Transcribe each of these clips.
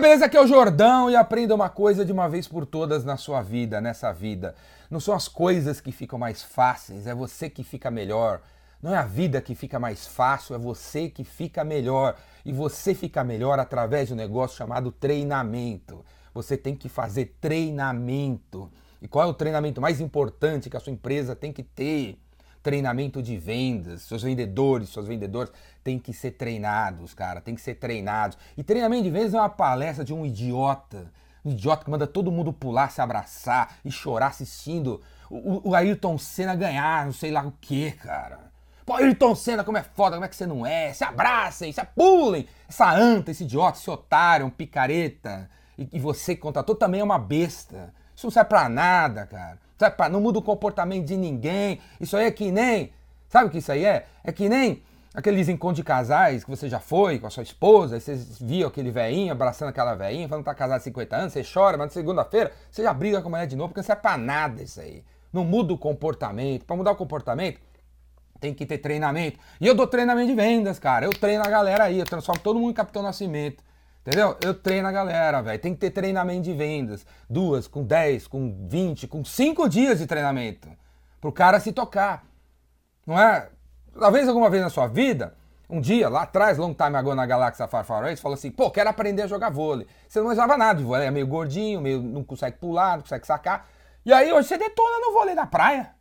beleza? Aqui é o Jordão e aprenda uma coisa de uma vez por todas na sua vida, nessa vida. Não são as coisas que ficam mais fáceis, é você que fica melhor. Não é a vida que fica mais fácil, é você que fica melhor. E você fica melhor através de um negócio chamado treinamento. Você tem que fazer treinamento. E qual é o treinamento mais importante que a sua empresa tem que ter? Treinamento de vendas. Seus vendedores, suas vendedoras têm que ser treinados, cara, tem que ser treinados. E treinamento de vendas é uma palestra de um idiota. Um idiota que manda todo mundo pular, se abraçar e chorar assistindo o, o Ayrton Senna ganhar, não sei lá o que, cara. Pô, Ayrton Senna, como é foda, como é que você não é? Se abracem, se pulem. Essa anta, esse idiota, esse otário, um picareta. E, e você que contratou também é uma besta. Isso não serve pra nada, cara. Sabe, não muda o comportamento de ninguém. Isso aí é que nem. Sabe o que isso aí é? É que nem aqueles encontros de casais que você já foi com a sua esposa, e você viu aquele velhinho abraçando aquela velhinha, falando que tá casado há 50 anos, você chora, mas na segunda-feira você já briga com a mulher de novo, porque não serve pra nada isso aí. Não muda o comportamento. Para mudar o comportamento, tem que ter treinamento. E eu dou treinamento de vendas, cara. Eu treino a galera aí, eu transformo todo mundo em Capitão Nascimento. Entendeu? Eu treino a galera, velho. Tem que ter treinamento de vendas. Duas, com 10, com 20, com 5 dias de treinamento. Pro cara se tocar. Não é? Talvez alguma vez na sua vida, um dia, lá atrás, long time ago na Galáxia Far Far você falou assim, pô, quero aprender a jogar vôlei. Você não manjava nada de vôlei, é meio gordinho, meio não consegue pular, não consegue sacar. E aí hoje você detona no vôlei na praia.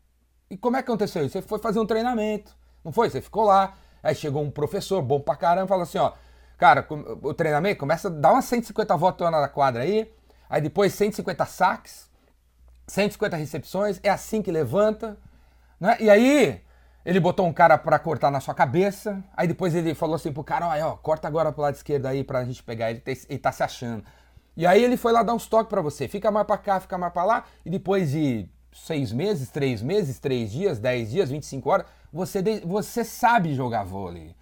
E como é que aconteceu isso? Você foi fazer um treinamento, não foi? Você ficou lá, aí chegou um professor bom pra caramba e falou assim, ó, Cara, o treinamento começa a dar umas 150 voltas na quadra aí, aí depois 150 saques, 150 recepções, é assim que levanta, né? E aí ele botou um cara para cortar na sua cabeça, aí depois ele falou assim pro cara, ó, ó corta agora pro lado esquerdo aí pra gente pegar, ele, ele tá se achando. E aí ele foi lá dar uns toques para você, fica mais para cá, fica mais para lá, e depois de seis meses, três meses, três dias, dez dias, 25 horas, você, você sabe jogar vôlei.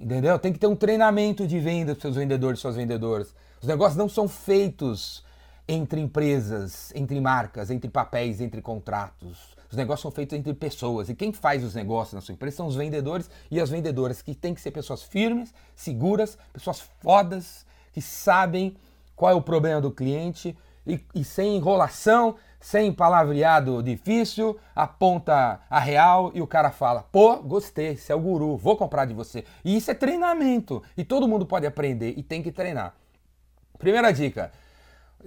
Entendeu? Tem que ter um treinamento de venda para seus vendedores e suas vendedoras. Os negócios não são feitos entre empresas, entre marcas, entre papéis, entre contratos. Os negócios são feitos entre pessoas. E quem faz os negócios na sua empresa são os vendedores e as vendedoras, que têm que ser pessoas firmes, seguras, pessoas fodas, que sabem qual é o problema do cliente e, e sem enrolação, sem palavreado difícil, aponta a real e o cara fala: pô, gostei, você é o guru, vou comprar de você. E isso é treinamento. E todo mundo pode aprender e tem que treinar. Primeira dica.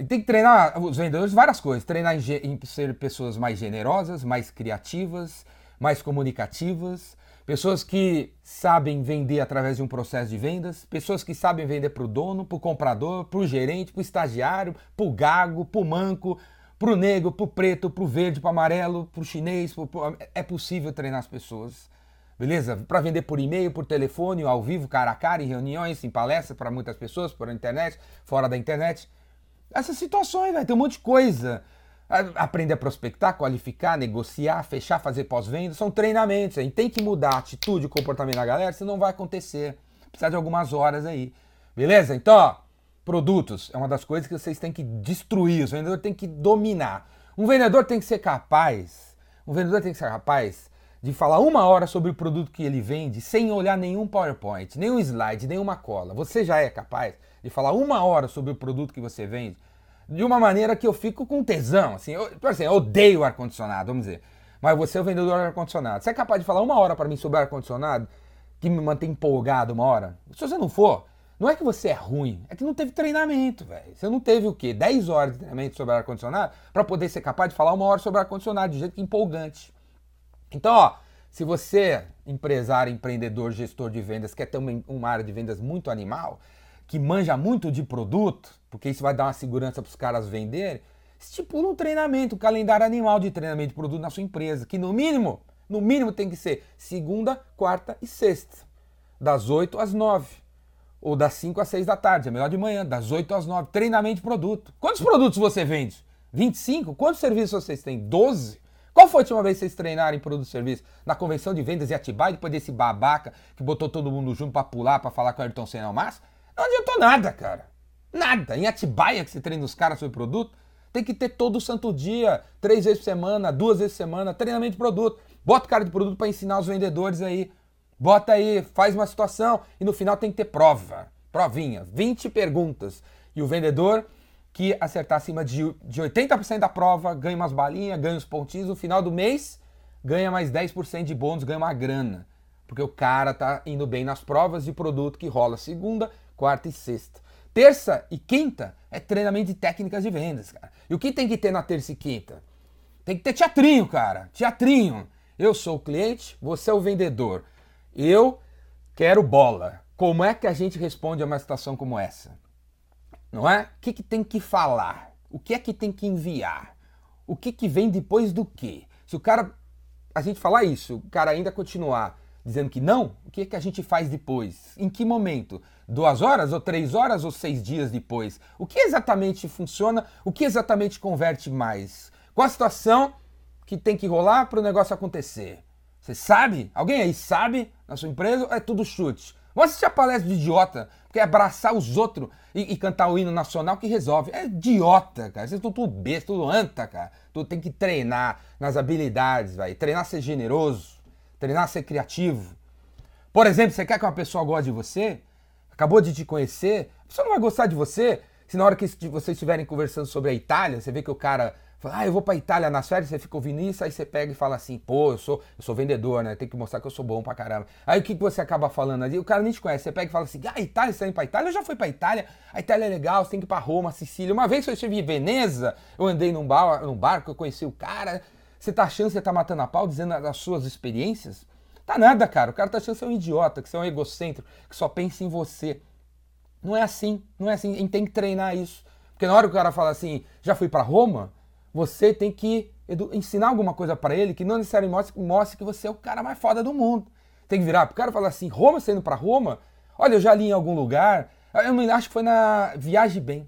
Tem que treinar os vendedores várias coisas. Treinar em, em ser pessoas mais generosas, mais criativas, mais comunicativas, pessoas que sabem vender através de um processo de vendas, pessoas que sabem vender para o dono, para o comprador, para o gerente, para o estagiário, para o gago, para o manco, para o negro, para o preto, para o verde, para o amarelo, para o chinês. Pro, pro... É possível treinar as pessoas. Beleza? Para vender por e-mail, por telefone, ao vivo, cara a cara, em reuniões, em palestras para muitas pessoas, por internet, fora da internet. Essas situações, velho, tem um monte de coisa. Aprender a prospectar, qualificar, negociar, fechar, fazer pós-venda, são treinamentos. A gente tem que mudar a atitude, o comportamento da galera, senão não vai acontecer. Precisa de algumas horas aí. Beleza? Então, ó, Produtos é uma das coisas que vocês têm que destruir, o vendedor tem que dominar. Um vendedor tem que ser capaz, um vendedor tem que ser capaz de falar uma hora sobre o produto que ele vende sem olhar nenhum PowerPoint, nenhum slide, nenhuma cola. Você já é capaz de falar uma hora sobre o produto que você vende de uma maneira que eu fico com tesão. Assim, eu, assim, eu odeio ar-condicionado, vamos dizer. Mas você é o vendedor de ar-condicionado. Você é capaz de falar uma hora para mim sobre ar-condicionado que me mantém empolgado uma hora? Se você não for, não é que você é ruim, é que não teve treinamento, velho. Você não teve o quê? 10 horas de treinamento sobre ar-condicionado para poder ser capaz de falar uma hora sobre ar-condicionado de jeito empolgante. Então, ó, se você, empresário, empreendedor, gestor de vendas, quer ter uma, uma área de vendas muito animal, que manja muito de produto, porque isso vai dar uma segurança para os caras venderem, estipula um treinamento, um calendário animal de treinamento de produto na sua empresa, que no mínimo, no mínimo tem que ser segunda, quarta e sexta, das 8 às 9 ou das 5 às 6 da tarde, é melhor de manhã, das 8 às 9. Treinamento de produto. Quantos produtos você vende? 25? Quantos serviços vocês têm? 12? Qual foi a última vez que vocês treinaram em produto e serviço? Na convenção de vendas em Atibaia, depois desse babaca que botou todo mundo junto para pular, para falar com o Ayrton Senna ao máximo? Não adiantou nada, cara. Nada. Em Atibaia que você treina os caras sobre produto, tem que ter todo santo dia, três vezes por semana, duas vezes por semana, treinamento de produto. Bota o cara de produto para ensinar os vendedores aí Bota aí, faz uma situação e no final tem que ter prova. Provinha, 20 perguntas. E o vendedor que acertar acima de, de 80% da prova ganha umas balinhas, ganha os pontinhos. No final do mês, ganha mais 10% de bônus, ganha uma grana. Porque o cara tá indo bem nas provas de produto que rola segunda, quarta e sexta. Terça e quinta é treinamento de técnicas de vendas, cara. E o que tem que ter na terça e quinta? Tem que ter teatrinho, cara. Teatrinho. Eu sou o cliente, você é o vendedor. Eu quero bola. Como é que a gente responde a uma situação como essa? Não é? O que, que tem que falar? O que é que tem que enviar? O que, que vem depois do quê? Se o cara. A gente falar isso, o cara ainda continuar dizendo que não, o que é que a gente faz depois? Em que momento? Duas horas, ou três horas, ou seis dias depois? O que exatamente funciona? O que exatamente converte mais? Qual a situação que tem que rolar para o negócio acontecer? Você sabe? Alguém aí sabe na sua empresa? Ou é tudo chute? Vamos assistir a palestra de idiota, porque é abraçar os outros e, e, cantar o hino nacional que resolve. É idiota, cara. Vocês estão tudo besta, tudo anta, cara. Tu tem que treinar nas habilidades, vai. Treinar ser generoso, treinar ser criativo. Por exemplo, você quer que uma pessoa goste de você? Acabou de te conhecer? A pessoa não vai gostar de você se na hora que vocês estiverem conversando sobre a Itália, você vê que o cara fala, ah, eu vou pra Itália nas férias, você fica ouvindo isso, aí você pega e fala assim, pô, eu sou, eu sou vendedor, né? Tem que mostrar que eu sou bom pra caramba. Aí o que, que você acaba falando ali? O cara nem te conhece. Você pega e fala assim, ah, Itália, você tá indo pra Itália? Eu já fui pra Itália, a Itália é legal, você tem que ir pra Roma, Sicília. Uma vez eu estive em Veneza, eu andei num, bar, num barco, eu conheci o cara. Você tá achando que você tá matando a pau, dizendo as suas experiências? Tá nada, cara. O cara tá achando que você é um idiota, que você é um egocêntrico, que só pensa em você. Não é assim, não é assim. A gente tem que treinar isso. Porque na hora que o cara fala assim, já fui para Roma, você tem que ensinar alguma coisa para ele que não necessariamente mostre, que você é o cara mais foda do mundo. Tem que virar pro cara e falar assim, Roma, você indo para Roma? Olha, eu já li em algum lugar, eu me acho que foi na Viagem Bem,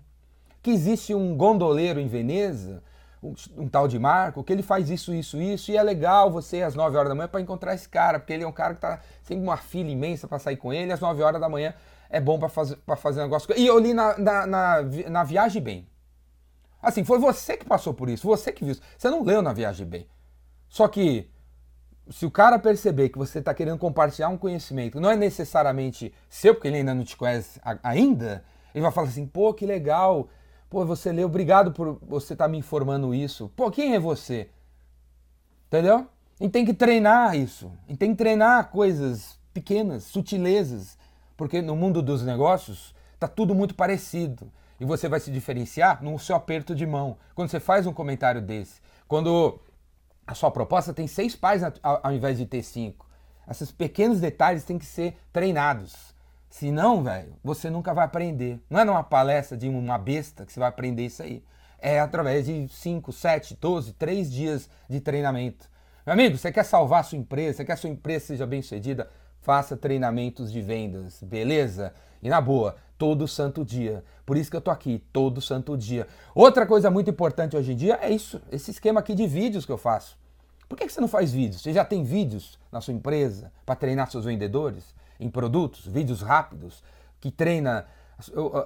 que existe um gondoleiro em Veneza, um, um, tal de Marco, que ele faz isso, isso, isso, e é legal você às 9 horas da manhã para encontrar esse cara, porque ele é um cara que tá sempre uma fila imensa para sair com ele, às 9 horas da manhã é bom para pra fazer um negócio. E eu li na, na, na, na Viagem Bem. Assim, foi você que passou por isso, você que viu isso. Você não leu na Viagem Bem. Só que, se o cara perceber que você está querendo compartilhar um conhecimento, não é necessariamente seu, porque ele ainda não te conhece ainda, ele vai falar assim, pô, que legal, pô, você leu, obrigado por você estar tá me informando isso. Pô, quem é você? Entendeu? A gente tem que treinar isso. A gente tem que treinar coisas pequenas, sutilezas porque no mundo dos negócios está tudo muito parecido. E você vai se diferenciar no seu aperto de mão. Quando você faz um comentário desse. Quando a sua proposta tem seis páginas ao invés de ter cinco. Esses pequenos detalhes têm que ser treinados. Senão, velho, você nunca vai aprender. Não é numa palestra de uma besta que você vai aprender isso aí. É através de 5, 7, 12, 3 dias de treinamento. Meu amigo, você quer salvar a sua empresa, você quer que a sua empresa seja bem sucedida? Faça treinamentos de vendas, beleza? E na boa, todo santo dia. Por isso que eu tô aqui, todo santo dia. Outra coisa muito importante hoje em dia é isso, esse esquema aqui de vídeos que eu faço. Por que você não faz vídeos? Você já tem vídeos na sua empresa para treinar seus vendedores em produtos, vídeos rápidos, que treina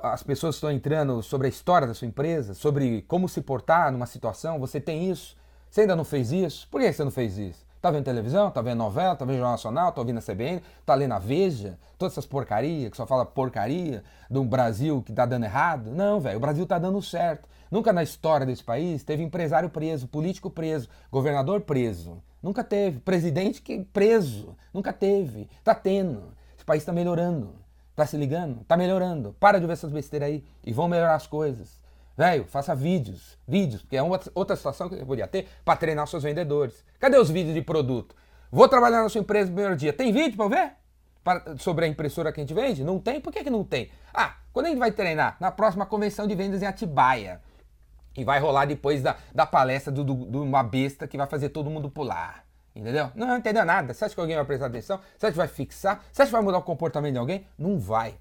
as pessoas que estão entrando sobre a história da sua empresa, sobre como se portar numa situação. Você tem isso? Você ainda não fez isso? Por que você não fez isso? Tá vendo televisão? Tá vendo novela? Tá vendo Jornal Nacional? Tá ouvindo a CBN? Tá lendo a Veja? Todas essas porcarias que só fala porcaria do Brasil que tá dando errado? Não, velho, o Brasil tá dando certo. Nunca na história desse país teve empresário preso, político preso, governador preso. Nunca teve. Presidente que preso. Nunca teve. Tá tendo. Esse país tá melhorando. Tá se ligando? Tá melhorando. Para de ver essas besteiras aí e vão melhorar as coisas. Velho, faça vídeos, vídeos, porque é uma outra situação que você podia ter para treinar seus vendedores. Cadê os vídeos de produto? Vou trabalhar na sua empresa no primeiro dia. Tem vídeo para ver? Sobre a impressora que a gente vende? Não tem? Por que, que não tem? Ah, quando a gente vai treinar? Na próxima convenção de vendas em Atibaia. E vai rolar depois da, da palestra de do, do, do, uma besta que vai fazer todo mundo pular. Entendeu? Não, não entendeu nada. Você acha que alguém vai prestar atenção? Você acha que vai fixar? Você acha que vai mudar o comportamento de alguém? Não vai.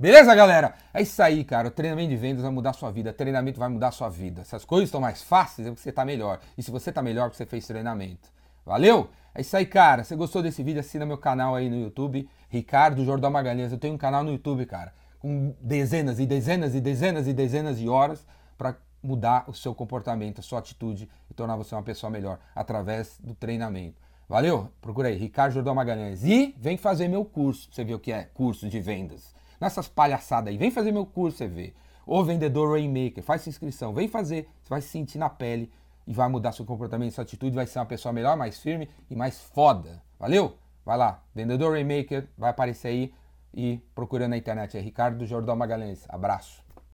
Beleza, galera? É isso aí, cara. O treinamento de vendas vai mudar a sua vida. O treinamento vai mudar a sua vida. Se as coisas estão mais fáceis, é porque você está melhor. E se você está melhor, é porque você fez treinamento. Valeu? É isso aí, cara. Se gostou desse vídeo, assina meu canal aí no YouTube, Ricardo Jordão Magalhães. Eu tenho um canal no YouTube, cara, com dezenas e dezenas e dezenas e dezenas de horas para mudar o seu comportamento, a sua atitude e tornar você uma pessoa melhor através do treinamento. Valeu? Procura aí, Ricardo Jordão Magalhães. E vem fazer meu curso. Você viu o que é curso de vendas nessas palhaçadas aí. Vem fazer meu curso, você vê. Ô vendedor Rainmaker, faz sua inscrição, vem fazer, você vai se sentir na pele e vai mudar seu comportamento, sua atitude, vai ser uma pessoa melhor, mais firme e mais foda. Valeu? Vai lá, vendedor Rainmaker, vai aparecer aí e procurando na internet. É Ricardo Jordão Magalhães. Abraço.